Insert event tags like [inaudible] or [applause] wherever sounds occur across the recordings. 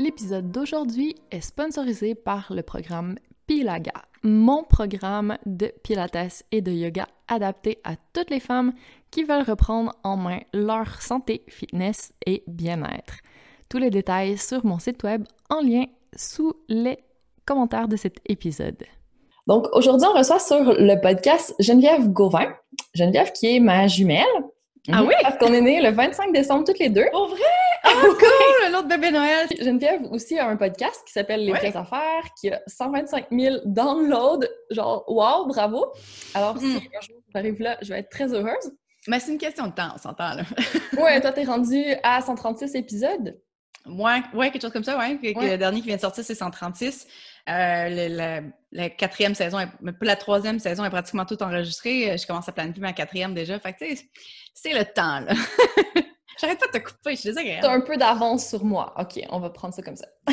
L'épisode d'aujourd'hui est sponsorisé par le programme Pilaga, mon programme de pilates et de yoga adapté à toutes les femmes qui veulent reprendre en main leur santé, fitness et bien-être. Tous les détails sur mon site web en lien sous les commentaires de cet épisode. Donc aujourd'hui, on reçoit sur le podcast Geneviève Gauvin. Geneviève qui est ma jumelle. Ah oui? Parce qu'on est nés le 25 décembre toutes les deux. Pour vrai? Ah, cool! L'autre bébé Noël! Geneviève aussi a un podcast qui s'appelle Les vraies affaires, qui a 125 000 downloads. Genre, wow, bravo! Alors, si hmm. un jour j'arrive là, je vais être très heureuse. Mais c'est une question de temps, on s'entend, là. [laughs] ouais, toi, t'es rendu à 136 épisodes? Ouais, ouais, quelque chose comme ça, ouais. Le dernier qui vient de sortir, c'est 136. Euh, la, quatrième saison, la troisième saison est pratiquement toute enregistrée. Je commence à planifier ma quatrième déjà. Fait que, c'est le temps, là. [laughs] J'arrête pas de te couper, je suis désagréable. T'as un peu d'avance sur moi. OK, on va prendre ça comme ça. [laughs]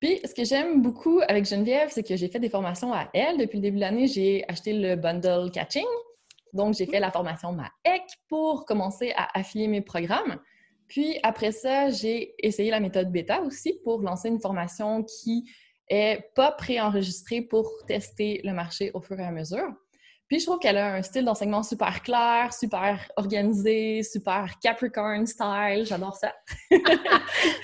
Puis, ce que j'aime beaucoup avec Geneviève, c'est que j'ai fait des formations à elle. Depuis le début de l'année, j'ai acheté le bundle catching. Donc, j'ai fait la formation MAEC pour commencer à affilier mes programmes. Puis, après ça, j'ai essayé la méthode bêta aussi pour lancer une formation qui est pas préenregistrée pour tester le marché au fur et à mesure. Puis je trouve qu'elle a un style d'enseignement super clair, super organisé, super Capricorn style. J'adore ça. [laughs]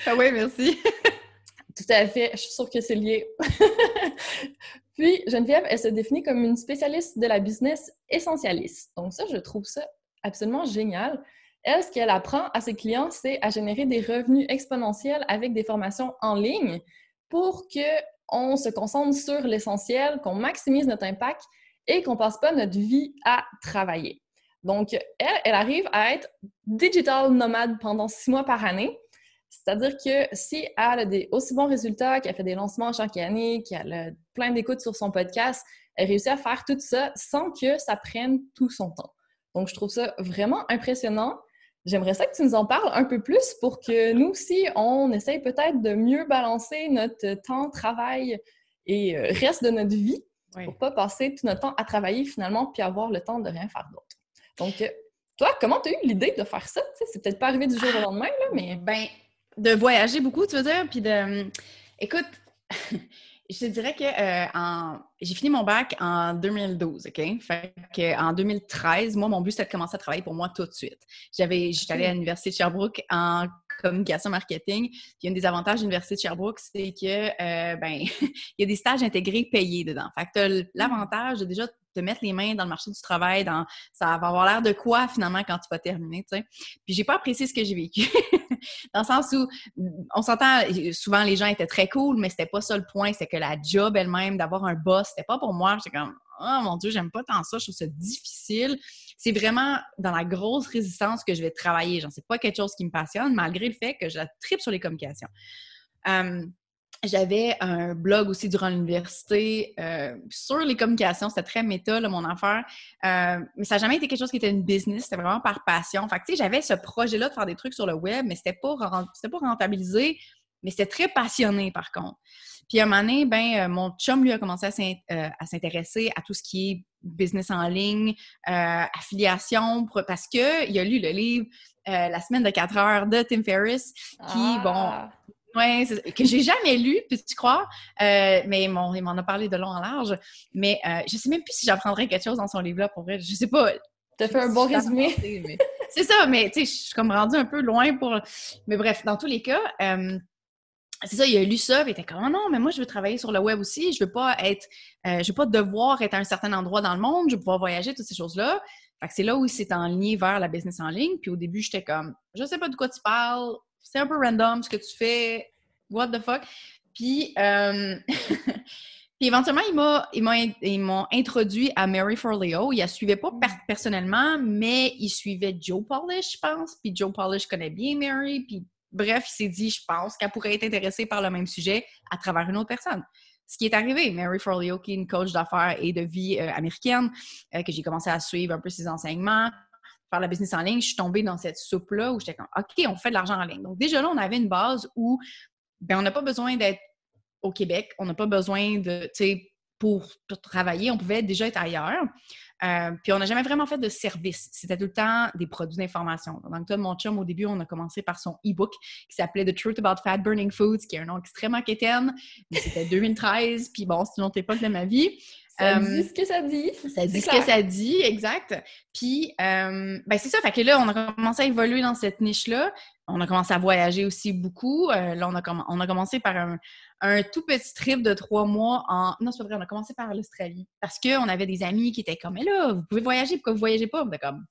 ah oui, merci. [laughs] Tout à fait. Je suis sûre que c'est lié. [laughs] Puis Geneviève, elle se définit comme une spécialiste de la business essentialiste. Donc ça, je trouve ça absolument génial. Elle, ce qu'elle apprend à ses clients, c'est à générer des revenus exponentiels avec des formations en ligne pour qu'on se concentre sur l'essentiel, qu'on maximise notre impact et qu'on passe pas notre vie à travailler. Donc, elle, elle arrive à être digital nomade pendant six mois par année. C'est-à-dire que si elle a des aussi bons résultats, qu'elle fait des lancements chaque année, qu'elle a plein d'écoutes sur son podcast, elle réussit à faire tout ça sans que ça prenne tout son temps. Donc, je trouve ça vraiment impressionnant. J'aimerais ça que tu nous en parles un peu plus pour que nous aussi, on essaye peut-être de mieux balancer notre temps, travail et euh, reste de notre vie pour pas passer tout notre temps à travailler finalement puis avoir le temps de rien faire d'autre. Donc, euh, toi, comment tu as eu l'idée de faire ça? c'est peut-être pas arrivé du jour au lendemain, là, mais. Ben, de voyager beaucoup, tu veux dire, puis de. Écoute, [laughs] je te dirais que euh, j'ai fini mon bac en 2012, OK? Fait que, en 2013, moi, mon but, c'était de commencer à travailler pour moi tout de suite. J'avais, j'étais allée à l'Université de Sherbrooke en communication marketing. Puis, un des avantages de l'Université de Sherbrooke, c'est que, euh, ben, [laughs] il y a des stages intégrés payés dedans. Fait que tu as mmh. l'avantage de déjà te mettre les mains dans le marché du travail, dans ça va avoir l'air de quoi finalement quand tu vas terminer, tu sais. Puis j'ai pas apprécié ce que j'ai vécu. [laughs] dans le sens où on s'entend souvent les gens étaient très cool, mais c'était pas ça le point, c'est que la job elle-même d'avoir un boss, c'était pas pour moi, j'étais comme oh mon dieu, j'aime pas tant ça, je trouve ça difficile. C'est vraiment dans la grosse résistance que je vais travailler. Genre c'est pas quelque chose qui me passionne malgré le fait que je tripe sur les communications. Hum, j'avais un blog aussi durant l'université euh, sur les communications. C'était très méta, mon affaire. Euh, mais ça n'a jamais été quelque chose qui était une business. C'était vraiment par passion. Fait que, j'avais ce projet-là de faire des trucs sur le web, mais c'était pas, pas rentabilisé. Mais c'était très passionné, par contre. Puis, à un moment donné, ben, euh, mon chum, lui, a commencé à s'intéresser à tout ce qui est business en ligne, affiliation, parce qu'il a lu le livre La semaine de 4 heures de Tim Ferriss, qui, bon ah! Oui, que j'ai jamais lu, puis tu crois, euh, mais il m'en a parlé de long en large. Mais euh, je sais même plus si j'apprendrais quelque chose dans son livre-là pour vrai. Je sais pas. Tu as fait un bon résumé. C'est ça, mais tu sais, je suis comme rendue un peu loin pour. Mais bref, dans tous les cas, euh, c'est ça, il a lu ça, il était comme, oh non, mais moi, je veux travailler sur le web aussi, je veux pas être, euh, je veux pas devoir être à un certain endroit dans le monde, je veux pouvoir voyager, toutes ces choses-là. Fait que c'est là où il s'est enligné vers la business en ligne. Puis au début, j'étais comme, je sais pas de quoi tu parles, c'est un peu random ce que tu fais, what the fuck? Puis, euh, [laughs] puis éventuellement, ils m'ont introduit à Mary Forleo. Il la suivait pas personnellement, mais il suivait Joe Polish, je pense. Puis Joe Polish connaît bien Mary. Puis bref, il s'est dit, je pense qu'elle pourrait être intéressée par le même sujet à travers une autre personne. Ce qui est arrivé, Mary Forleo, qui est une coach d'affaires et de vie euh, américaine, euh, que j'ai commencé à suivre un peu ses enseignements, faire la business en ligne, je suis tombée dans cette soupe-là où j'étais comme, OK, on fait de l'argent en ligne. Donc, déjà là, on avait une base où ben, on n'a pas besoin d'être au Québec, on n'a pas besoin de, tu sais, pour, travailler, on pouvait déjà être ailleurs. Euh, puis on n'a jamais vraiment fait de service. C'était tout le temps des produits d'information. Donc, toi, mon chum, au début, on a commencé par son e-book qui s'appelait The Truth About Fat Burning Foods, qui est un nom extrêmement quétaine. Mais c'était 2013, puis bon, c'est une autre époque de ma vie. Ça dit ce que ça dit. Ça dit ce que ça dit, exact. Puis, euh, ben c'est ça. Fait que là, on a commencé à évoluer dans cette niche-là. On a commencé à voyager aussi beaucoup. Euh, là, on a, on a commencé par un, un, tout petit trip de trois mois en... Non, c'est pas vrai, on a commencé par l'Australie. Parce qu'on avait des amis qui étaient comme, mais là, vous pouvez voyager, pourquoi vous voyagez pas? On était comme,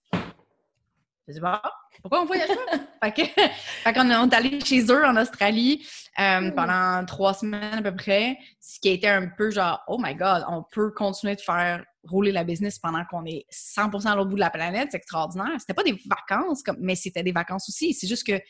je dis, bah, pourquoi on voyage pas? [laughs] [laughs] fait qu'on est allé chez eux en Australie euh, hmm. pendant trois semaines à peu près, ce qui a été un peu genre, oh my God, on peut continuer de faire rouler la business pendant qu'on est 100% à l'autre bout de la planète, c'est extraordinaire. C'était pas des vacances, mais c'était des vacances aussi. C'est juste que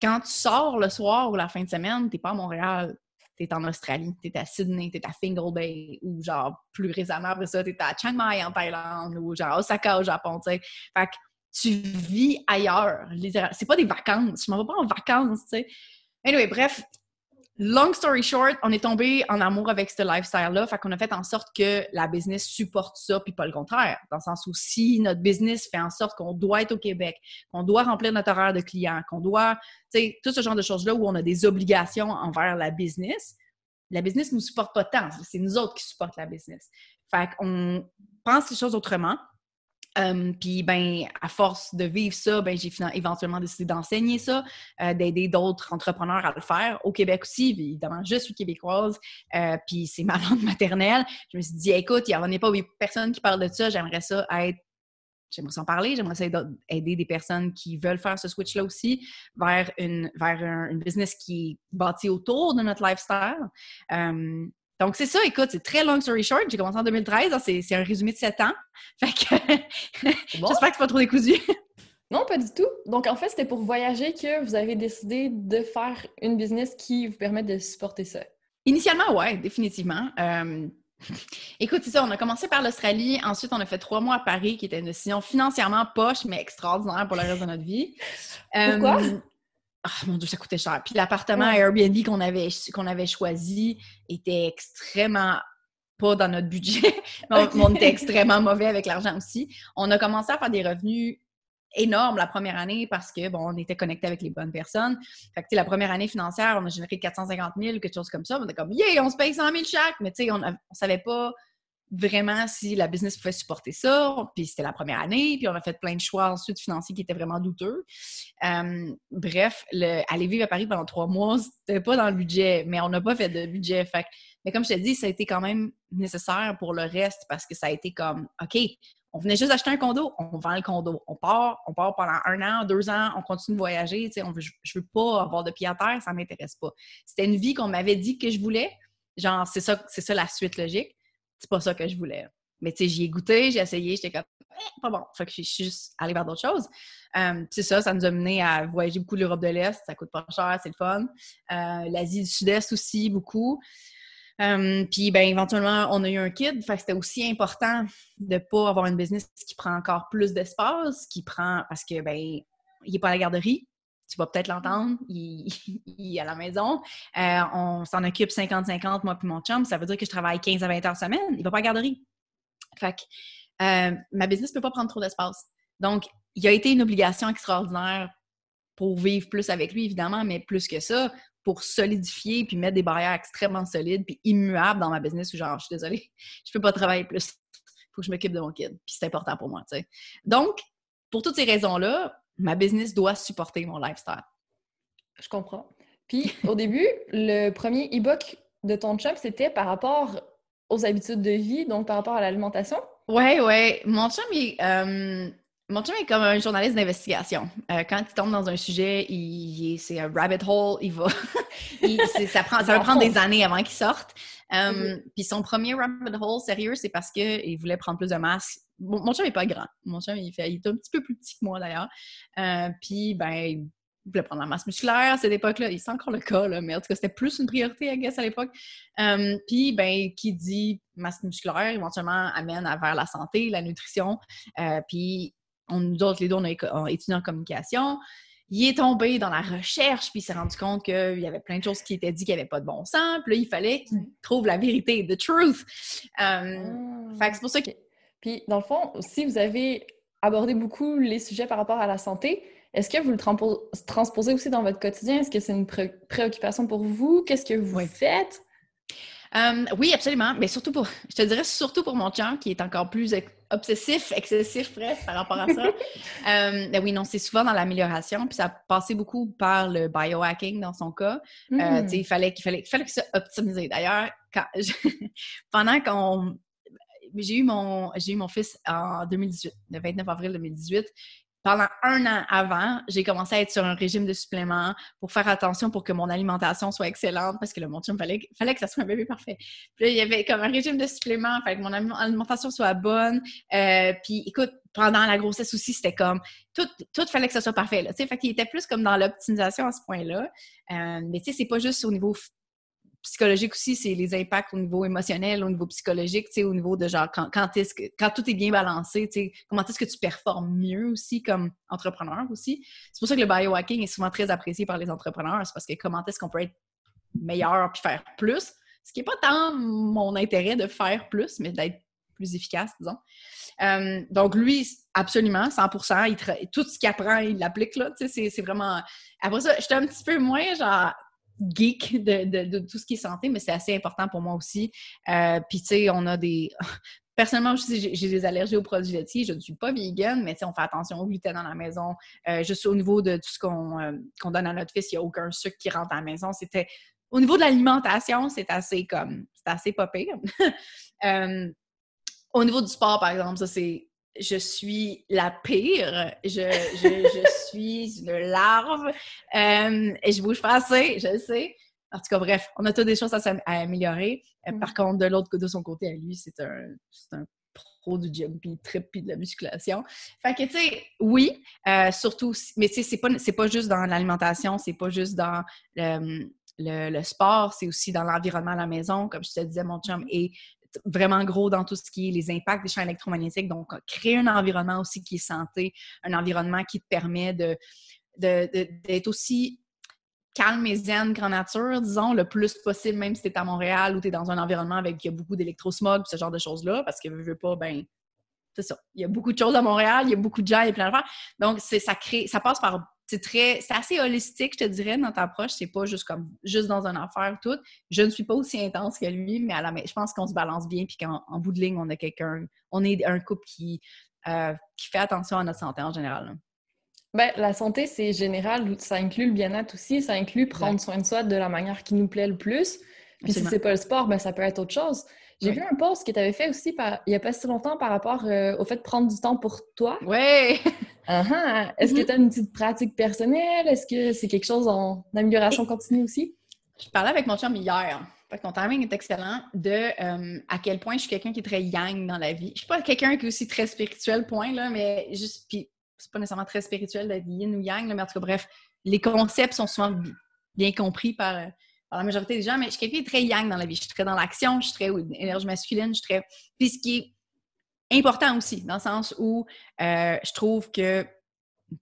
quand tu sors le soir ou la fin de semaine, t'es pas à Montréal, t'es en Australie, t'es à Sydney, t'es à Fingal Bay, ou genre plus récemment après ça, t'es à Chiang Mai en Thaïlande, ou genre Osaka au Japon, tu sais. Fait que tu vis ailleurs, littéralement. C'est pas des vacances. Je m'en vais pas en vacances, tu sais. Anyway, bref, long story short, on est tombé en amour avec ce lifestyle-là. Fait qu'on a fait en sorte que la business supporte ça, puis pas le contraire. Dans le sens où si notre business fait en sorte qu'on doit être au Québec, qu'on doit remplir notre horaire de clients, qu'on doit, tu sais, tout ce genre de choses-là où on a des obligations envers la business, la business ne nous supporte pas tant. C'est nous autres qui supportent la business. Fait qu'on pense les choses autrement. Euh, puis, ben, à force de vivre ça, ben, j'ai éventuellement décidé d'enseigner ça, euh, d'aider d'autres entrepreneurs à le faire. Au Québec aussi, évidemment, je suis québécoise, euh, puis c'est ma [laughs] langue maternelle. Je me suis dit, écoute, il n'y en a pas personne qui parle de ça, j'aimerais ça être j'aimerais s'en parler, j'aimerais ça aider des personnes qui veulent faire ce switch-là aussi vers une vers un, business qui est bâti autour de notre lifestyle. Donc, c'est ça, écoute, c'est très long story short. J'ai commencé en 2013, c'est un résumé de 7 ans. [laughs] Fait que j'espère que c'est pas trop décousu. [laughs] non, pas du tout. Donc, en fait, c'était pour voyager que vous avez décidé de faire une business qui vous permet de supporter ça. Initialement, oui, définitivement. Euh, [laughs] écoute, c'est ça, on a commencé par l'Australie. Ensuite, on a fait trois mois à Paris, qui était une décision financièrement poche, mais extraordinaire pour le reste de notre vie. Pourquoi? Euh, ah, mon Dieu, ça coûtait cher. Puis l'appartement Airbnb qu'on avait, qu'on avait choisi était extrêmement pas dans notre budget. [laughs] on, était extrêmement mauvais avec l'argent aussi. On a commencé à faire des revenus énormes la première année parce que, bon, on était connecté avec les bonnes personnes. Fait que, la première année financière, on a généré 450 000 ou quelque chose comme ça. On était comme, yeah, on se paye 100 000 chaque. Mais tu sais, on, ne savait pas vraiment si la business pouvait supporter ça. Puis c'était la première année, puis on a fait plein de choix ensuite financiers qui étaient vraiment douteux. Euh, bref, le, aller vivre à Paris pendant trois mois, c'était pas dans le budget, mais on n'a pas fait de budget. Fait, mais comme je te dis, ça a été quand même nécessaire pour le reste parce que ça a été comme, OK, on venait juste acheter un condo, on vend le condo, on part, on part pendant un an, deux ans, on continue de voyager, on veut, je veux pas avoir de pied à terre, ça m'intéresse pas. C'était une vie qu'on m'avait dit que je voulais, genre c'est ça, c'est ça la suite logique c'est pas ça que je voulais. Mais tu sais, j'y ai goûté, j'ai essayé, j'étais comme, eh, pas bon. Fait que je suis juste allée vers d'autres choses. Euh, c'est ça, ça nous a mené à voyager beaucoup l'Europe de l'Est, ça coûte pas cher, c'est le fun. Euh, L'Asie du Sud-Est aussi, beaucoup. Euh, puis, ben, éventuellement, on a eu un kid. Fait que c'était aussi important de pas avoir une business qui prend encore plus d'espace, qui prend, parce que, ben, il est pas à la garderie tu vas peut-être l'entendre, [laughs] il, est à la maison. Euh, on s'en occupe 50-50, moi puis mon chum. Ça veut dire que je travaille 15 à 20 heures semaine. Il va pas à la garderie. Fait que euh, ma business ne peut pas prendre trop d'espace. Donc, il a été une obligation extraordinaire pour vivre plus avec lui, évidemment, mais plus que ça, pour solidifier puis mettre des barrières extrêmement solides puis immuables dans ma business où genre, je suis désolée, [laughs] je peux pas travailler plus. Faut que je m'occupe de mon kid. Puis c'est important pour moi, tu sais. Donc, pour toutes ces raisons-là, ma business doit supporter mon lifestyle. Je comprends. Puis au début, le premier e-book de ton chum, c'était par rapport aux habitudes de vie, donc par rapport à l'alimentation? Ouais, ouais. Mon chum, il, euh, mon chum est comme un journaliste d'investigation. Euh, quand il tombe dans un sujet, il, c'est un rabbit hole, il va. [laughs] ça, prend, ça va prendre des années avant qu'il sorte. Euh, mm-hmm. Puis son premier rabbit hole, sérieux, c'est parce qu'il voulait prendre plus de masse. mon chum n'est pas grand. Mon chum, il, fait, il est un petit peu plus petit que moi, d'ailleurs. puis, ben, il voulait prendre la masse musculaire à cette époque-là. C'est encore le cas, là, mais en tout cas, c'était plus une priorité, I guess, à l'époque. Euh, puis, ben, qui dit masse musculaire, éventuellement, amène à vers la santé, la nutrition. Euh, puis, on, nous autres, les deux, on a étudié en communication. Il est tombé dans la recherche, puis il s'est rendu compte qu'il y avait plein de choses qui étaient dites qui n'avaient pas de bon sens. Puis là, il fallait qu'il trouve la vérité, the truth. Fait que c'est pour ça que... Puis, dans le fond, si vous avez abordé beaucoup les sujets par rapport à la santé, est-ce que vous le transposez aussi dans votre quotidien? Est-ce que c'est une préoccupation pour vous? Qu'est-ce que vous faites? Euh, oui, absolument. Mais surtout pour, [laughs] je te dirais surtout pour mon chum qui est encore plus obsessif, [laughs] excessif, bref, par rapport à ça. [laughs] euh, ben oui, non, c'est souvent dans l'amélioration. Puis ça passé beaucoup par le biohacking dans son cas. Euh, hmm. il fallait qu'il fallait, fallait que ça optimisé. D'ailleurs, pendant qu'on j'ai eu mon j'ai eu mon fils en 2018, le 29 avril 2018 pendant un an avant, j'ai commencé à être sur un régime de suppléments pour faire attention pour que mon alimentation soit excellente parce que le mon chum fallait, fallait que ça soit un bébé parfait. Puis là, il y avait comme un régime de suppléments, fait que mon alimentation soit bonne. Euh, puis écoute, pendant la grossesse aussi, c'était comme tout, tout fallait que ça soit parfait. Là, fait qu'il était plus comme dans l'optimisation à ce point-là. Euh, mais tu sais, c'est pas juste au niveau psychologique aussi, c'est les impacts au niveau émotionnel, au niveau psychologique, au niveau de genre quand, quand, est que, quand tout est bien balancé, comment est-ce que tu performes mieux aussi comme entrepreneur aussi? C'est pour ça que le biohacking est souvent très apprécié par les entrepreneurs, c'est parce que comment est-ce qu'on peut être meilleur puis faire plus, ce qui n'est pas tant mon intérêt de faire plus, mais d'être plus efficace, disons. Euh, donc, lui, absolument, 100 il tout ce qu'il apprend, il l'applique, là, c'est vraiment... Après ça, j'étais un petit peu moins, genre, geek de, tout ce qui est santé, mais c'est assez important pour moi aussi. Euh, puis, tu sais, on a des... [laughs] Personnellement, j'ai des allergies aux produits laitiers. Je ne suis pas vegan, mais on fait attention au gluten dans la maison. Euh, juste au niveau de tout ce euh, qu'on donne à notre fils, il n'y a aucun sucre qui rentre à la maison. C'était au niveau de l'alimentation, c'est assez comme c'est assez pas [laughs] au niveau du sport, par exemple, ça c'est je suis la pire. Je, [laughs] suis une larve. Euh, et je bouge pas assez, je le sais. En tout cas, bref, on a toutes des choses à, améliorer. Euh, par mm. contre, de l'autre de son côté, à lui, c'est un, un pro du gym, puis trip, puis de la musculation. Fait que, tu sais, oui, euh, surtout, mais tu sais, c'est pas, pas juste dans l'alimentation, c'est pas juste dans le, le sport, c'est aussi dans l'environnement à la maison. Comme je te disais, mon chum est vraiment gros dans tout ce qui est les impacts des champs électromagnétiques. Donc, créer un environnement aussi qui est santé, un environnement qui te permet de, d'être aussi calme et zen, grand nature, disons, le plus possible, même si tu es à Montréal ou tu es dans un environnement avec beaucoup d'électrosmog, ce genre de choses-là, parce que je veux pas, ben, c'est ça. Il y a beaucoup de choses à Montréal, il y a beaucoup de gens, il y a plein d'affaires. Donc, ça crée, ça passe par c'est très, c'est assez holistique, je te dirais, dans ta approche. C'est pas juste comme, juste dans une affaire tout. Je ne suis pas aussi intense que lui, mais à la, je pense qu'on se balance bien, puis qu'en bout de ligne, on a quelqu'un, on est un couple qui, euh, qui fait attention à notre santé en général. Ben, la santé, c'est général, ça inclut le bien-être aussi, ça inclut prendre soin de soi de la manière qui nous plaît le plus. Puis si c'est pas le sport, ben, ça peut être autre chose. J'ai vu un post que tu avais fait aussi il n'y a pas si longtemps par rapport euh, au fait de prendre du temps pour toi. Oui! [laughs] Uh-huh. Est-ce que mm-hmm. tu as une petite pratique personnelle? Est-ce que c'est quelque chose en amélioration continue aussi? Je parlais avec mon chum hier. Fait ton timing est excellent de euh, à quel point je suis quelqu'un qui est très yang dans la vie. Je suis pas quelqu'un qui est aussi très spirituel, point, là, mais juste, puis c'est pas nécessairement très spirituel d'être yin ou yang, mais en tout cas, bref, les concepts sont souvent bien compris par, par la majorité des gens, mais je suis quelqu'un de très yang dans la vie. Je suis très dans l'action, je suis très énergie masculine, je suis très. Puis ce qui est important aussi, dans le sens où euh, je trouve que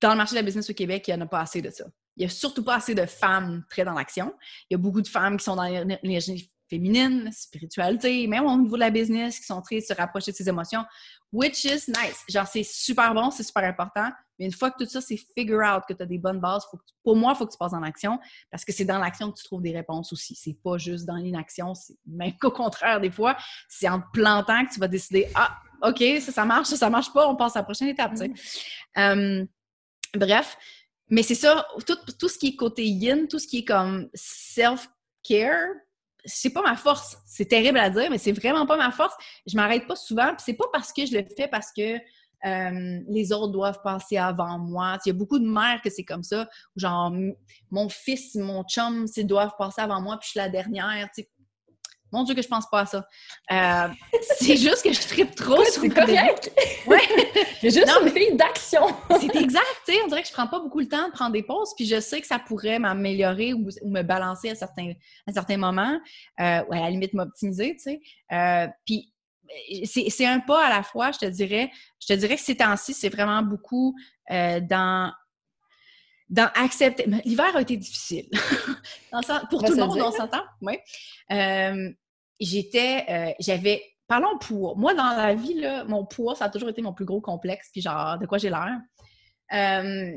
dans le marché de la business au Québec, il n'y en a pas assez de ça. Il n'y a surtout pas assez de femmes très dans l'action. Il y a beaucoup de femmes qui sont dans l'énergie féminine, spiritualité, même au niveau de la business, qui sont très se rapprocher de ses émotions, which is nice. Genre, c'est super bon, c'est super important. Mais une fois que tout ça, c'est figure out, que tu as des bonnes bases, pour moi, il faut que tu passes en action parce que c'est dans l'action que tu trouves des réponses aussi. C'est pas juste dans l'inaction, même [laughs] qu'au contraire, des fois, c'est en te plantant que tu vas décider Ah, OK, ça, ça marche, ça, ça marche pas, on passe à la prochaine étape. Mm-hmm. bref, mais c'est ça, tout, tout, ce qui est côté yin, tout ce qui est comme self-care, c'est pas ma force. C'est terrible à dire, mais c'est vraiment pas ma force. Je m'arrête pas souvent, puis c'est pas parce que je le fais parce que euh, les autres doivent passer avant moi. Il y a beaucoup de mères que c'est comme ça, genre mon fils, mon chum, ils doivent passer avant moi, puis je suis la dernière. Mon Dieu que je pense pas à ça. Euh, [laughs] c'est juste que je tripe trop sur C'est correct! [laughs] Ouais! J'ai juste une fille d'action! [laughs] c'est exact, tu sais, on dirait que je prends pas beaucoup le temps de prendre des pauses, puis je sais que ça pourrait m'améliorer ou, me balancer à certains, à certains moments, euh, ou à la limite m'optimiser, tu sais. Euh, puis c'est un pas à la fois, je te dirais. Je te dirais que ces temps-ci, c'est vraiment beaucoup dans dans accepter. L'hiver a été difficile. pour tout le monde, on s'entend. Oui. Euh, j'étais, euh, j'avais, parlons poids. Moi, dans la vie, là, mon poids, ça a toujours été mon plus gros complexe, puis genre, de quoi j'ai l'air. Euh,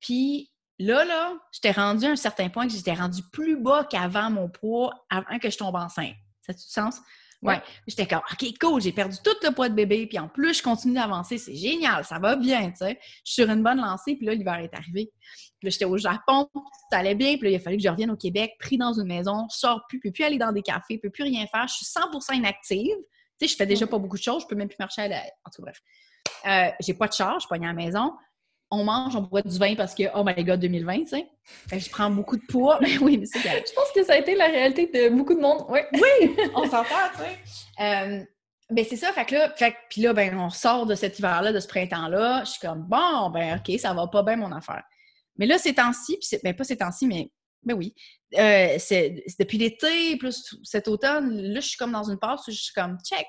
puis là, là, j'étais rendue à un certain point que j'étais rendue plus bas qu'avant mon poids, avant que je tombe enceinte. Ça a du sens? Ouais. J'étais comme, OK, cool, j'ai perdu tout le poids de bébé, puis en plus, je continue d'avancer, c'est génial, ça va bien, tu sais. Je suis sur une bonne lancée, puis là, l'hiver est arrivé. Puis là, j'étais au Japon, ça allait bien, puis là, il a fallu que je revienne au Québec, pris dans une maison, je sors plus, je peux plus aller dans des cafés, je peux plus rien faire, je suis 100% inactive. Tu sais, je fais déjà pas beaucoup de choses, je peux même plus marcher à la... En tout cas, bref. Euh, j'ai pas de charge, je suis pas à la maison on mange, on boit du vin parce que, oh my god, 2020, tu sais. je prends beaucoup de poids. Mais [laughs] oui, mais c'est Je pense que ça a été la réalité de beaucoup de monde. Oui, oui [laughs] on s'entend, tu sais. Euh, ben c'est ça, fait que là, fait, puis là, ben, on sort de cet hiver-là, de ce printemps-là. Je suis comme, bon, ben, OK, ça va pas bien mon affaire. Mais là, ces temps-ci, puis ben, pas ces temps-ci, mais ben oui, euh, c'est depuis l'été, plus cet automne, là, je suis comme dans une passe où je suis comme, check,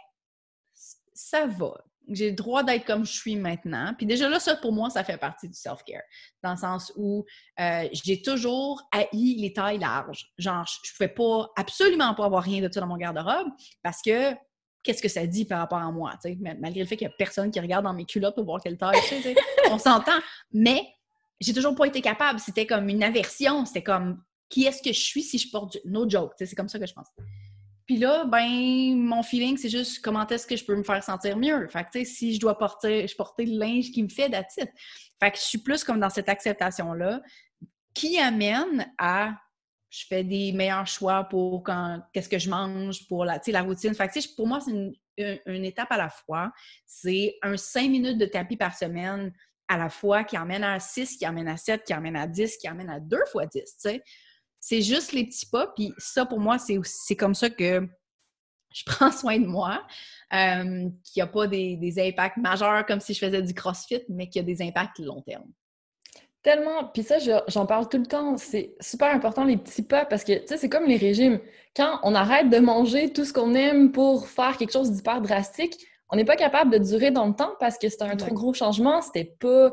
ça va j'ai le droit d'être comme je suis maintenant. Puis déjà là, ça, pour moi, ça fait partie du self-care. Dans le sens où euh, j'ai toujours haï les tailles larges. Genre, je ne pouvais pas, absolument pas avoir rien de ça dans mon garde-robe parce que qu'est-ce que ça dit par rapport à moi? Malgré le fait qu'il n'y a personne qui regarde dans mes culottes pour voir quelle taille je on s'entend. Mais j'ai toujours pas été capable. C'était comme une aversion. C'était comme qui est-ce que je suis si je porte du... No joke. C'est comme ça que je pense. Puis là, ben, mon feeling, c'est juste comment est-ce que je peux me faire sentir mieux. Fait que, tu sais, si je dois porter, je le linge qui me fait d'attitude. Fait que je suis plus comme dans cette acceptation-là qui amène à je fais des meilleurs choix pour quand qu'est-ce que je mange, pour la, la routine. Fait que, pour moi, c'est une, étape à la fois. C'est un cinq minutes de tapis par semaine à la fois qui amène à 6, qui amène à 7, qui amène à 10, qui amène à 2 fois 10, tu sais. C'est juste les petits pas. Puis ça, pour moi, c'est comme ça que je [laughs] prends soin de moi. Euh, qu'il n'y a pas des, impacts majeurs comme si je faisais du crossfit, mais qu'il y a des impacts long terme. Tellement. Puis ça, j'en parle tout le temps. C'est super important, les petits pas, parce que, tu sais, c'est comme les régimes. Quand on arrête de manger tout ce qu'on aime pour faire quelque chose d'hyper drastique, on n'est pas capable de durer dans le temps parce que c'est un trop gros changement. C'était pas...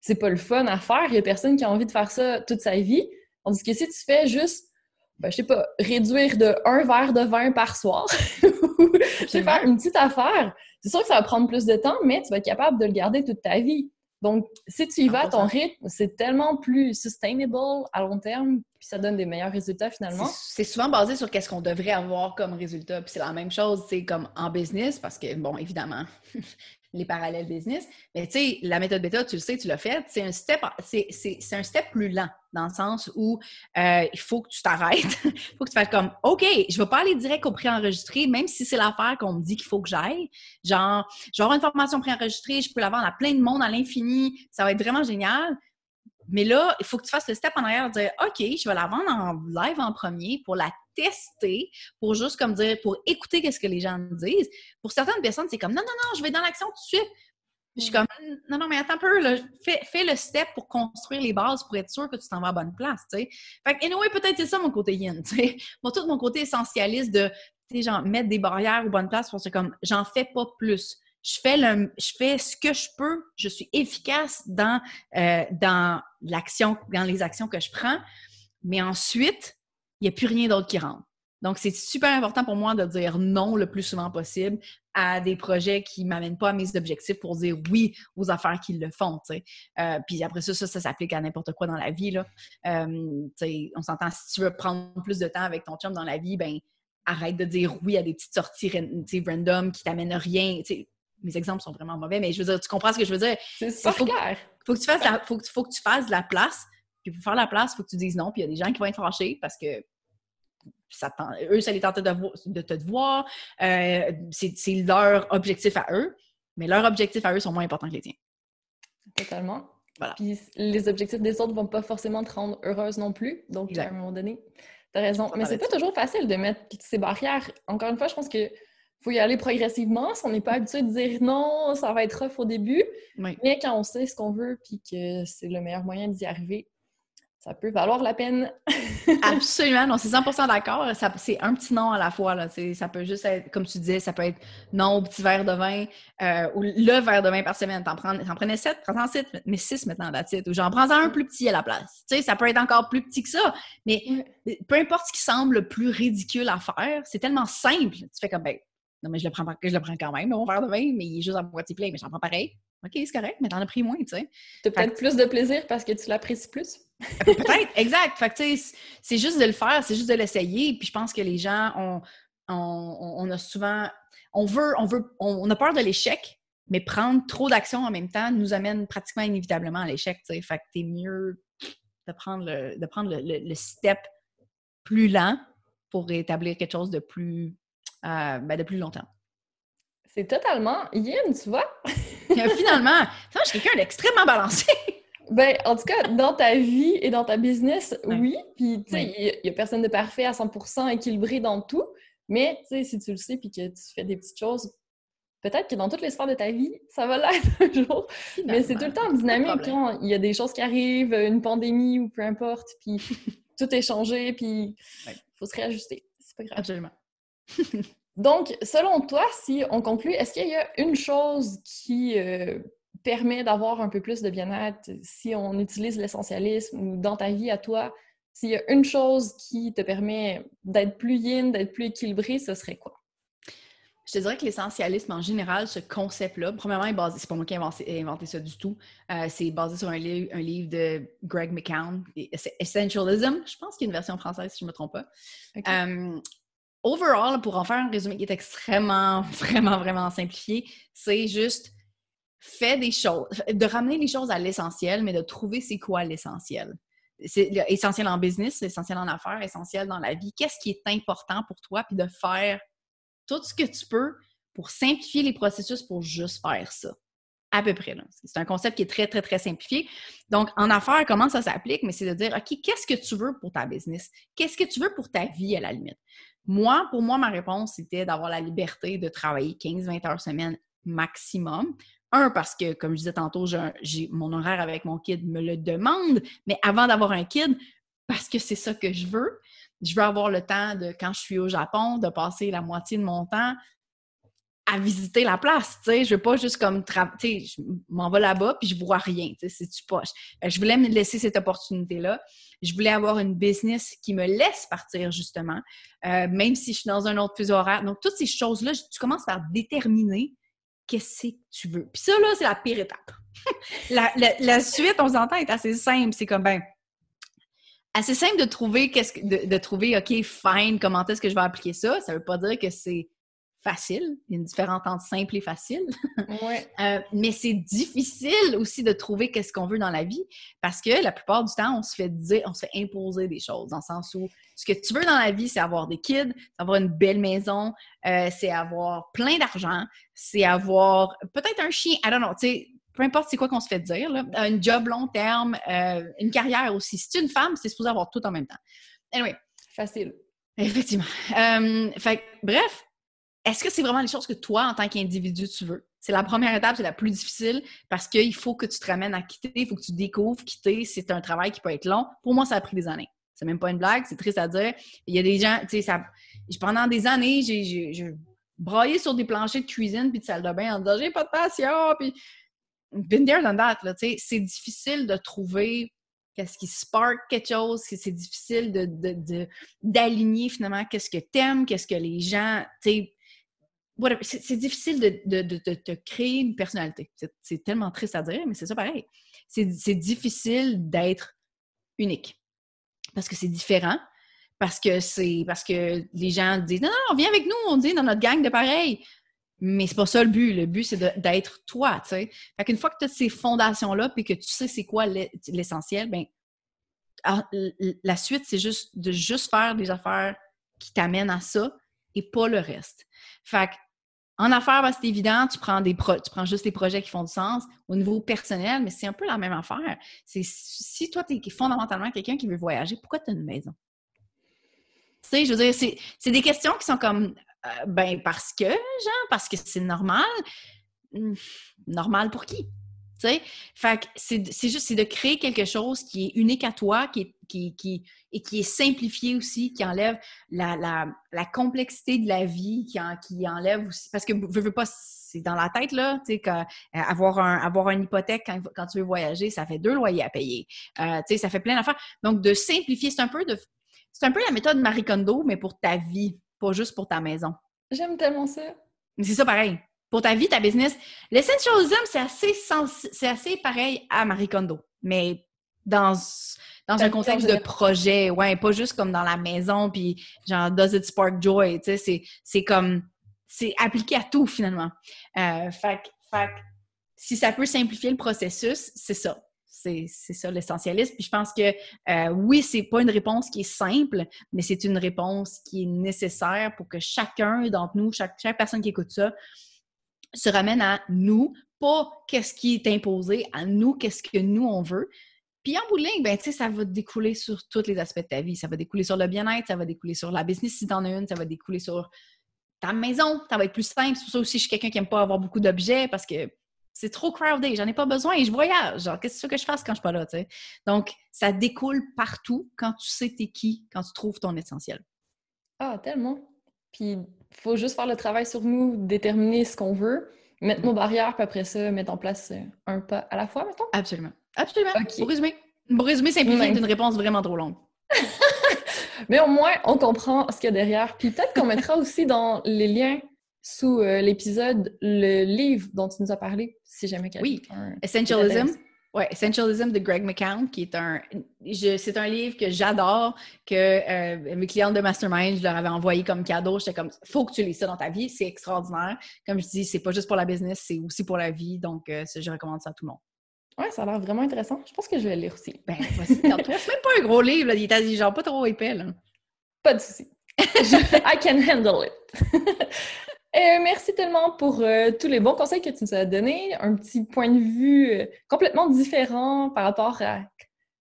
C'est pas le fun à faire. Il y a personne qui a envie de faire ça toute sa vie. Tandis que si tu fais juste, ben, je sais pas, réduire de un verre de vin par soir, [laughs] je sais faire une petite affaire, c'est sûr que ça va prendre plus de temps, mais tu vas être capable de le garder toute ta vie. Donc, si tu y vas à ton rythme, c'est tellement plus sustainable à long terme, puis ça donne des meilleurs résultats finalement. C'est souvent basé sur qu'est-ce qu'on devrait avoir comme résultat. Puis c'est la même chose, c'est comme en business, parce que, bon, évidemment, [laughs] les parallèles business. Mais tu sais, la méthode bêta, tu le sais, tu l'as fait, c'est un step, c'est un step plus lent dans le sens où euh, il faut que tu t'arrêtes, [laughs] il faut que tu fasses comme, OK, je ne vais pas aller direct au préenregistré, même si c'est l'affaire qu'on me dit qu'il faut que j'aille. Genre, j'aurai une formation préenregistrée, je peux la vendre à plein de monde à l'infini, ça va être vraiment génial. Mais là, il faut que tu fasses le step en arrière, dire OK, je vais la vendre en live en premier pour la tester, pour juste comme dire, pour écouter qu'est-ce que les gens disent. Pour certaines personnes, c'est comme non, non, non, je vais dans l'action tout de suite. Je suis mm. comme non, non, mais attends un peu, là, fais, fais, le step pour construire les bases pour être sûr que tu t'en vas à bonne place. tu sais. Fait que, anyway, peut-être c'est ça mon côté yin. [laughs] sais. Moi, tout mon côté essentialiste de genre, mettre des barrières aux bonnes places pour c'est comme j'en fais pas plus je fais, ce que je peux, je suis efficace dans, euh, dans l'action, dans les actions que je prends, mais ensuite, il n'y a plus rien d'autre qui rentre. Donc, c'est super important pour moi de dire non le plus souvent possible à des projets qui ne m'amènent pas à mes objectifs pour dire oui aux affaires qui le font. Euh, puis après ça, ça, ça s'applique à n'importe quoi dans la vie. Là. Euh, on s'entend, si tu veux prendre plus de temps avec ton chum dans la vie, ben arrête de dire oui à des petites sorties random qui t'amènent rien mes exemples sont vraiment mauvais, mais je veux dire, tu comprends ce que je veux dire? C'est super faut, clair. Faut que tu fasses faut, faut que tu fasses de la place. Puis pour faire la place, il faut que tu dises non. Puis il y a des gens qui vont être fâchés parce que ça eux, ça les tentait de, de te voir. Euh, c'est leur objectif à eux, mais leurs objectifs à eux sont moins importants que les tiens. Totalement. Voilà. Puis les objectifs des autres vont pas forcément te rendre heureuse non plus. Donc, à un moment donné, tu as raison. Mais c'est pas toujours facile de mettre ces barrières. Encore une fois, je pense que faut y aller progressivement. Si on n'est pas habitué de dire non, ça va être rough au début. Mais quand on sait ce qu'on veut puis que c'est le meilleur moyen d'y arriver, ça peut valoir la peine. [laughs] Absolument, non, c'est 100% d'accord. C'est un petit non à la fois. Là. Ça peut juste être, comme tu disais, ça peut être non au petit verre de vin euh, ou le verre de vin par semaine. T'en, prenais sept, prends-en six, mais six maintenant, la Ou j'en prends un plus petit à la place. Sais, ça peut être encore plus petit que ça, mais peu importe ce qui semble plus ridicule à faire, c'est tellement simple. Tu fais comme, ben, non, mais je le prends, je le prends quand même, mon verre de vin, mais il est juste à moitié plein, mais j'en prends pareil. OK, c'est correct, mais t'en as pris moins, tu sais. T'as peut-être plus de plaisir parce que tu l'apprécies plus? peut-être, [laughs] exact. Fait que, tu sais, c'est juste de le faire, c'est juste de l'essayer. Puis je pense que les gens, on, on, a souvent... On veut, on veut, on, a peur de l'échec, mais prendre trop d'actions en même temps nous amène pratiquement inévitablement à l'échec, tu sais. Fait que t'es mieux de prendre le, de prendre le, step plus lent pour établir quelque chose de plus, euh, ben, de plus longtemps. C'est totalement yin, tu vois? [laughs] Finalement, je suis quelqu'un d'extrêmement balancé. [laughs] Ben, en tout cas, dans ta vie et dans ta business, oui. Puis, tu sais, il n'y a, personne de parfait à 100% équilibré dans tout. Mais, tu sais, si tu le sais puis que tu fais des petites choses, peut-être que dans toutes les sphères de ta vie, ça va l'être [laughs] un jour. Mais c'est tout le temps dynamique quand il y a des choses qui arrivent, une pandémie ou peu importe, puis tout est changé, puis il faut se réajuster. C'est pas grave. Absolument. [laughs] Donc, selon toi, si on conclut, est-ce qu'il y a une chose qui euh, permet d'avoir un peu plus de bien-être si on utilise l'essentialisme ou dans ta vie à toi, s'il y a une chose qui te permet d'être plus yin, d'être plus équilibré, ce serait quoi? Je te dirais que l'essentialisme en général, ce concept-là, premièrement, est basé, c'est pas moi qui ai inventé, ça du tout, euh, c'est basé sur un, livre, un livre de Greg McCown, Essentialism. Je pense qu'il y a une version française si je ne me trompe pas. Euh, overall, pour en faire un résumé qui est extrêmement, [laughs] vraiment, vraiment simplifié, c'est juste fait des choses, de ramener les choses à l'essentiel, mais de trouver c'est quoi l'essentiel. C'est essentiel en business, essentiel en affaires, essentiel dans la vie. Qu'est-ce qui est important pour toi, puis de faire tout ce que tu peux pour simplifier les processus pour juste faire ça. À peu près. C'est un concept qui est très, très, très simplifié. Donc, en affaires, comment ça s'applique? Mais c'est de dire, OK, qu'est-ce que tu veux pour ta business? Qu'est-ce que tu veux pour ta vie à la limite? Moi, pour moi, ma réponse, c'était d'avoir la liberté de travailler 15-20 heures semaine maximum. Un, parce que, comme je disais tantôt, mon horaire avec mon kid me le demande, mais avant d'avoir un kid, parce que c'est ça que je veux. Je veux avoir le temps de, quand je suis au Japon, de passer la moitié de mon temps à visiter la place, tu sais, je veux pas juste comme, tu sais, je m'en vais là-bas puis je vois rien, tu sais, c'est tu poche. Je voulais me laisser cette opportunité-là. Je voulais avoir une business qui me laisse partir, justement, euh, même si je suis dans un autre fuseau horaire. Donc, toutes ces choses-là, tu commences par déterminer qu'est-ce que tu veux. Puis ça, là, c'est la pire étape. [laughs] la, suite, on s'entend, est assez simple. C'est comme, ben, assez simple de trouver, qu'est-ce que, de trouver, OK, fine, comment est-ce que je vais appliquer ça? Ça veut pas dire que c'est facile. Il y a une différence entre simple et facile. [laughs] Euh, mais c'est difficile aussi de trouver qu'est-ce qu'on veut dans la vie parce que la plupart du temps, on se fait dire, on se fait imposer des choses dans le sens où ce que tu veux dans la vie, c'est avoir des kids, c'est avoir une belle maison, euh, c'est avoir plein d'argent, c'est avoir peut-être un chien, I don't know, tu sais, peu importe c'est quoi qu'on se fait dire, un job long terme, euh, une carrière aussi. Si tu es une femme, c'est supposé avoir tout en même temps. Anyway. Facile. Effectivement. fait, bref, est-ce que c'est vraiment les choses que toi, en tant qu'individu, tu veux? C'est la première étape, c'est la plus difficile parce qu'il faut que tu te ramènes à quitter, il faut que tu découvres quitter. C'est un travail qui peut être long. Pour moi, ça a pris des années. C'est même pas une blague, c'est triste à dire. Il y a des gens, tu sais, ça... pendant des années, j'ai braillé sur des planchers de cuisine puis de salle de bain en disant j'ai pas de passion, puis been there done that, tu sais. C'est difficile de trouver qu'est-ce qui spark quelque chose, c'est difficile d'aligner de, finalement qu'est-ce que t'aimes, qu'est-ce que les gens, tu sais, c'est difficile de, te créer une personnalité. C'est tellement triste à dire, mais c'est ça pareil. C'est difficile d'être unique parce que c'est différent, parce que c'est parce que les gens disent non, non, viens avec nous, on dit dans notre gang de pareil. Mais c'est pas ça le but. Le but, c'est d'être toi, tu. Fait qu'une fois que tu as ces fondations-là, puis que tu sais c'est quoi l'essentiel, ben ah, la suite, c'est juste de juste faire des affaires qui t'amènent à ça et pas le reste. Fait en affaires, ben, c'est évident, tu prends, des tu prends juste les projets qui font du sens. Au niveau personnel, mais c'est un peu la même affaire. C'est si toi, tu es fondamentalement quelqu'un qui veut voyager, pourquoi tu as une maison? Tu sais, je veux dire, c'est des questions qui sont comme, euh, ben, parce que, genre, parce que c'est normal. Hmm, normal pour qui? Fait que c'est juste de créer quelque chose qui est unique à toi, qui qui, qui, et qui est simplifié aussi, qui enlève la, la, complexité de la vie, qui, qui enlève aussi. Parce que je veux pas, c'est dans la tête, là, tu sais, avoir, un, avoir une hypothèque quand, quand, tu veux voyager, ça fait deux loyers à payer. Euh, tu sais, ça fait plein d'affaires. Donc, de simplifier, c'est un peu de. C'est un peu la méthode Marie Kondo, mais pour ta vie, pas juste pour ta maison. J'aime tellement ça. Mais c'est ça pareil. Pour ta vie, ta business. L'essentialism, c'est assez, c'est assez pareil à Marie Kondo, mais dans, dans un contexte de projet, ouais, pas juste comme dans la maison, puis genre, does it spark joy, tu sais, c'est comme, c'est appliqué à tout finalement. Euh, fait, fait, si ça peut simplifier le processus, c'est ça. C'est ça l'essentialisme. Puis je pense que euh, oui, c'est pas une réponse qui est simple, mais c'est une réponse qui est nécessaire pour que chacun d'entre nous, chaque, chaque personne qui écoute ça, se ramène à nous, pas qu'est-ce qui est imposé, à nous, qu'est-ce que nous on veut. Puis en bout de ligne, ben, ça va découler sur tous les aspects de ta vie. Ça va découler sur le bien-être, ça va découler sur la business si tu en as une, ça va découler sur ta maison, ça va être plus simple. C'est pour ça aussi je suis quelqu'un qui n'aime pas avoir beaucoup d'objets parce que c'est trop crowded, j'en ai pas besoin et je voyage. Genre, qu'est-ce que je fasse quand je suis pas là? Donc, ça découle partout quand tu sais t'es qui, quand tu trouves ton essentiel. Ah, tellement. Puis, faut juste faire le travail sur nous, déterminer ce qu'on veut, mettre nos barrières, puis après ça, mettre en place un pas à la fois, mettons. Absolument. Absolument. Pour résumer. Pour résumer, simplifier une réponse vraiment trop longue. [laughs] Mais au moins, on comprend ce qu'il y a derrière. Puis peut-être qu'on mettra [laughs] aussi dans les liens sous euh, l'épisode le livre dont tu nous as parlé, si jamais quelqu'un. Oui, Essentialism. Oui, Essentialism de Greg McCown, qui est un. C'est un livre que j'adore, que euh, mes clientes de Mastermind, je leur avais envoyé comme cadeau. J'étais comme, faut que tu lis ça dans ta vie, c'est extraordinaire. Comme je dis, c'est pas juste pour la business, c'est aussi pour la vie. Donc, euh, je recommande ça à tout le monde. Oui, ça a l'air vraiment intéressant. Je pense que je vais le lire aussi. Ben, c'est même pas un gros livre, là. il est genre pas trop épais. Là. Pas de souci. I can handle it. [laughs] Euh, merci tellement pour euh, tous les bons conseils que tu nous as donnés. Un petit point de vue euh, complètement différent par rapport à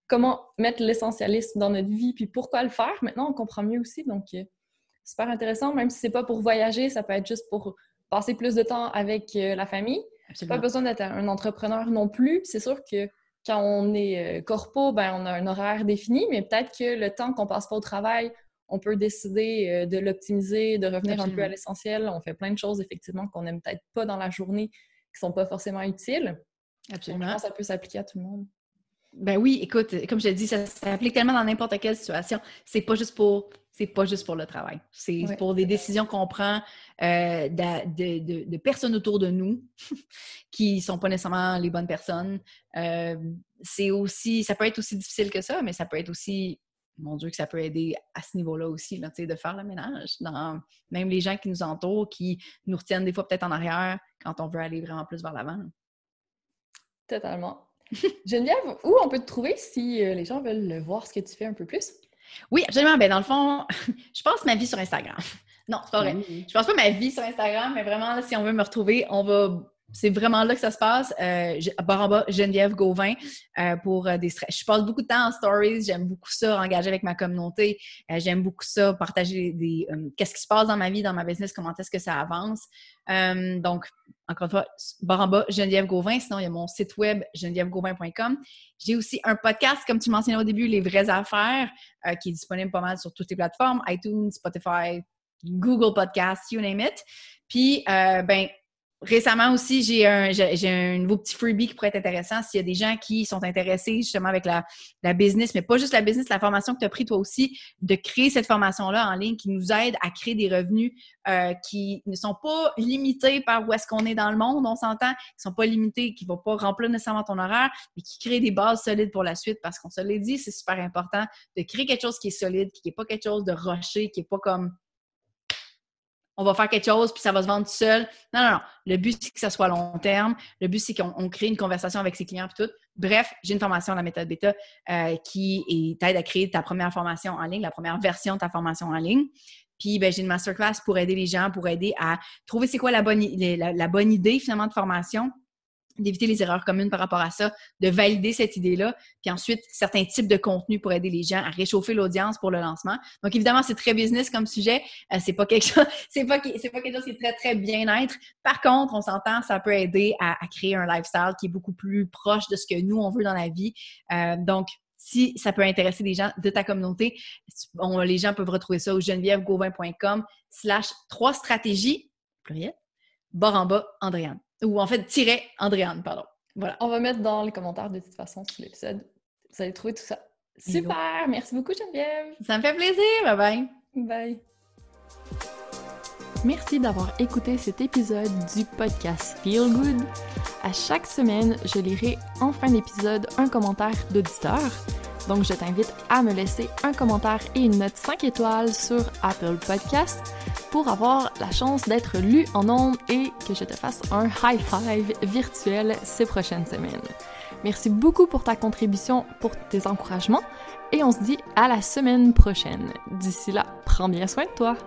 comment mettre l'essentialisme dans notre vie puis pourquoi le faire. Maintenant, on comprend mieux aussi. Donc, super intéressant. Même si c'est pas pour voyager, ça peut être juste pour passer plus de temps avec la famille. Pas besoin d'être un entrepreneur non plus. C'est sûr que quand on est corpo, ben, on a un horaire défini, mais peut-être que le temps qu'on passe pas au travail, on peut décider euh, de l'optimiser, de revenir un peu à l'essentiel. On fait plein de choses, effectivement, qu'on n'aime peut-être pas dans la journée, qui sont pas forcément utiles. Absolument. ça peut s'appliquer à tout le monde. Ben oui, écoute, comme je l'ai dit, ça s'applique tellement dans n'importe quelle situation. C'est pas juste pour c'est pas juste pour le travail. C'est pour des décisions qu'on prend euh, de, personnes autour de nous [laughs] qui sont pas nécessairement les bonnes personnes. Euh, c'est aussi, ça peut être aussi difficile que ça, mais ça peut être aussi mon Dieu, que ça peut aider à ce niveau-là aussi, là, de faire le ménage. Dans, même les gens qui nous entourent, qui nous retiennent des fois peut-être en arrière quand on veut aller vraiment plus vers l'avant. Totalement. [laughs] Geneviève, où on peut te trouver si euh, les gens veulent voir ce que tu fais un peu plus? Oui, absolument. Ben, dans le fond, [laughs] je passe ma vie sur Instagram. Non, c'est pas vrai. Je passe pas ma vie sur Instagram, mais vraiment, si on veut me retrouver, on va c'est vraiment là que ça se passe. Euh, en bas, Geneviève Gauvin euh, pour euh, des stress. Je passe beaucoup de temps en stories. J'aime beaucoup ça, engager avec ma communauté. Euh, j'aime beaucoup ça, partager des qu'est-ce qui se passe dans ma vie, dans ma business, comment est-ce que ça avance. donc, encore une fois, barre en bas, Geneviève Gauvin. Sinon, il y a mon site web, genevièvegauvin.com. J'ai aussi un podcast, comme tu mentionnais au début, Les vraies affaires, qui est disponible pas mal sur toutes les plateformes, iTunes, Spotify, Google Podcasts, you name it. Puis, ben, Récemment aussi, j'ai un, j'ai un nouveau petit freebie qui pourrait être intéressant s'il y a des gens qui sont intéressés justement avec la, la business, mais pas juste la business, la formation que tu as pris toi aussi, de créer cette formation-là en ligne qui nous aide à créer des revenus euh, qui ne sont pas limités par où est-ce qu'on est dans le monde, on s'entend, qui ne sont pas limités, qui ne vont pas remplir nécessairement ton horaire, mais qui créent des bases solides pour la suite parce qu'on se l'a dit, c'est super important de créer quelque chose qui est solide, qui n'est pas quelque chose de rocher, qui n'est pas comme on va faire quelque chose, puis ça va se vendre tout seul. Non, non, non. Le but, c'est que ça soit long terme. Le but, c'est qu'on crée une conversation avec ses clients, puis tout. Bref, j'ai une formation, la méthode bêta, euh, qui t'aide à créer ta première formation en ligne, la première version de ta formation en ligne. Puis ben, j'ai une masterclass pour aider les gens, pour aider à trouver c'est quoi la bonne, la bonne idée finalement de formation d'éviter les erreurs communes par rapport à ça, de valider cette idée-là, puis ensuite certains types de contenus pour aider les gens à réchauffer l'audience pour le lancement. Donc évidemment, c'est très business comme sujet, euh, c'est pas quelque chose [laughs] c'est pas c'est pas quelque chose qui est très très bien-être. Par contre, on s'entend, ça peut aider à, créer un lifestyle qui est beaucoup plus proche de ce que nous on veut dans la vie. Euh, donc si ça peut intéresser des gens de ta communauté, les gens peuvent retrouver ça au genevièvegauvin.com slash trois stratégies, pluriel, barre en bas, Andréane. Ou en fait, tirer Andréane, pardon. Voilà. On va mettre dans les commentaires de toute façon sous l'épisode. Vous allez trouver tout ça. Super! Merci beaucoup, Geneviève! Ça me fait plaisir! Bye bye! Bye! Merci d'avoir écouté cet épisode du podcast Feel Good. À chaque semaine, je lirai en fin d'épisode un commentaire d'auditeur. Donc, je t'invite à me laisser un commentaire et une note 5 étoiles sur Apple Podcast pour avoir la chance d'être lu en ondes et que je te fasse un high five virtuel ces prochaines semaines. Merci beaucoup pour ta contribution, pour tes encouragements et on se dit à la semaine prochaine. D'ici là, prends bien soin de toi.